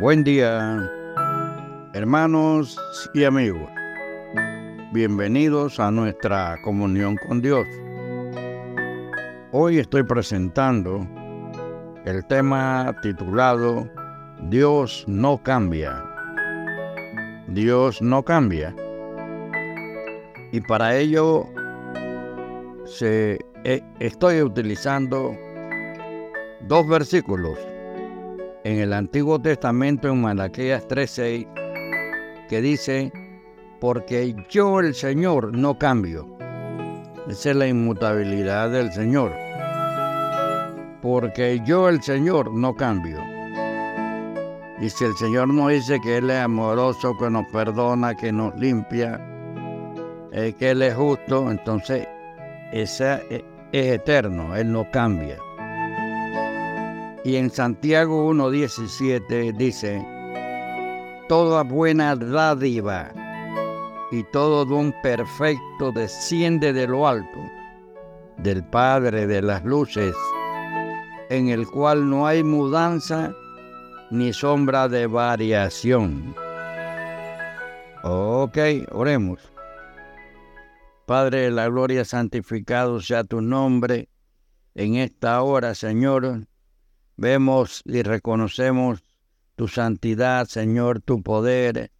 Buen día, hermanos y amigos. Bienvenidos a nuestra comunión con Dios. Hoy estoy presentando el tema titulado Dios no cambia. Dios no cambia. Y para ello eh, estoy utilizando dos versículos en el Antiguo Testamento en Malaquías 3:6 que dice, porque yo el Señor no cambio. Esa es la inmutabilidad del Señor. Porque yo el Señor no cambio. Y si el Señor nos dice que Él es amoroso, que nos perdona, que nos limpia, eh, que Él es justo, entonces ese es eterno, Él no cambia. Y en Santiago 1.17 dice, toda buena dádiva y todo don perfecto desciende de lo alto, del Padre de las luces, en el cual no hay mudanza ni sombra de variación. Ok, oremos. Padre de la gloria, santificado sea tu nombre en esta hora, Señor. Vemos y reconocemos tu santidad, Señor, tu poder,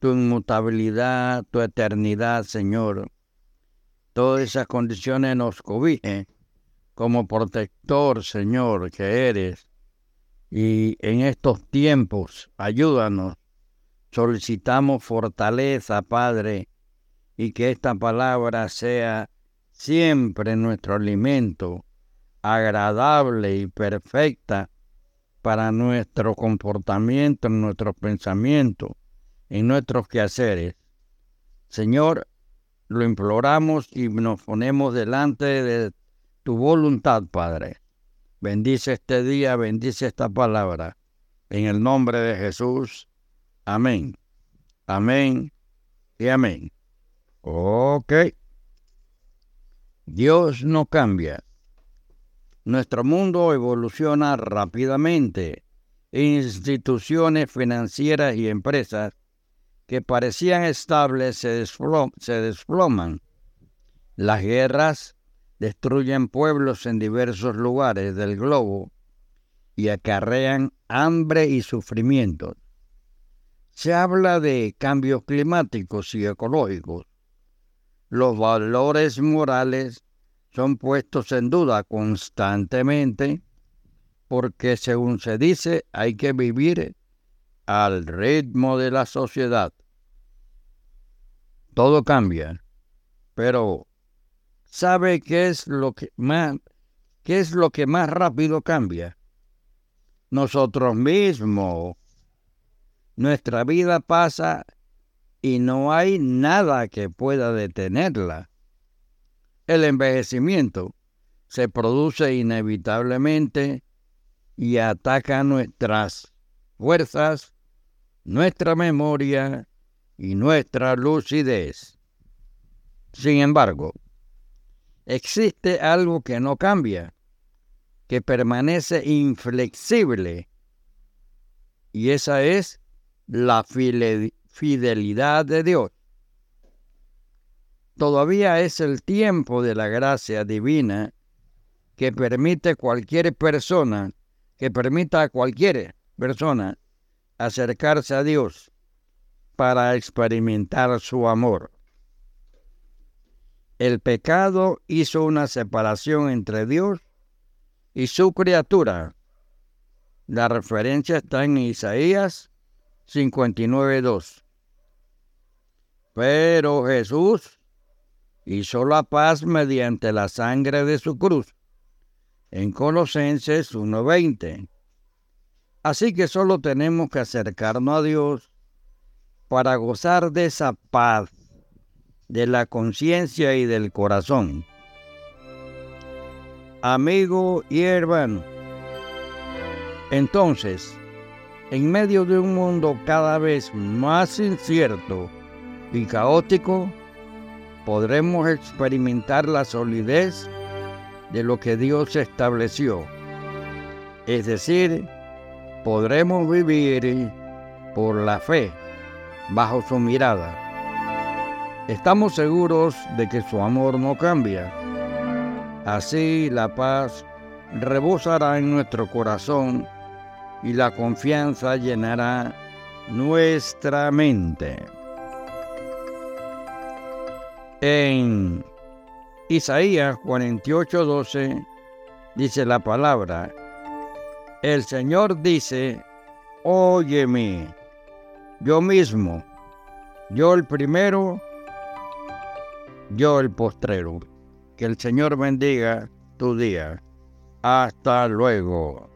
tu inmutabilidad, tu eternidad, Señor. Todas esas condiciones nos cobijen como protector, Señor, que eres. Y en estos tiempos, ayúdanos. Solicitamos fortaleza, Padre, y que esta palabra sea siempre nuestro alimento, agradable y perfecta para nuestro comportamiento, nuestros pensamientos en nuestros quehaceres. Señor, lo imploramos y nos ponemos delante de tu voluntad, Padre. Bendice este día, bendice esta palabra. En el nombre de Jesús. Amén. Amén y amén. Ok. Dios no cambia. Nuestro mundo evoluciona rápidamente. Instituciones financieras y empresas que parecían estables se, desploman. Las guerras destruyen pueblos en diversos lugares del globo y acarrean hambre y sufrimiento. Se habla de cambios climáticos y ecológicos. Los valores morales son puestos en duda constantemente porque, según se dice, hay que vivir al ritmo de la sociedad. Todo cambia, pero ¿sabe qué es lo que más qué es lo que más rápido cambia? Nosotros mismos. Nuestra vida pasa y no hay nada que pueda detenerla. El envejecimiento se produce inevitablemente y ataca nuestras fuerzas nuestra memoria y nuestra lucidez. Sin embargo, existe algo que no cambia, que permanece inflexible, y esa es la fidelidad de Dios. Todavía es el tiempo de la gracia divina que permite cualquier persona, que permita a cualquier persona acercarse a Dios para experimentar su amor. El pecado hizo una separación entre Dios y su criatura. La referencia está en Isaías 59.2. Pero Jesús hizo la paz mediante la sangre de su cruz. En Colosenses 1.20. Así que solo tenemos que acercarnos a Dios para gozar de esa paz, de la conciencia y del corazón. Amigo y hermano, entonces, en medio de un mundo cada vez más incierto y caótico, podremos experimentar la solidez de lo que Dios estableció, es decir, podremos vivir por la fe bajo su mirada. Estamos seguros de que su amor no cambia. Así la paz rebosará en nuestro corazón y la confianza llenará nuestra mente. En Isaías 48:12 dice la palabra, el Señor dice, óyeme, yo mismo, yo el primero, yo el postrero. Que el Señor bendiga tu día. Hasta luego.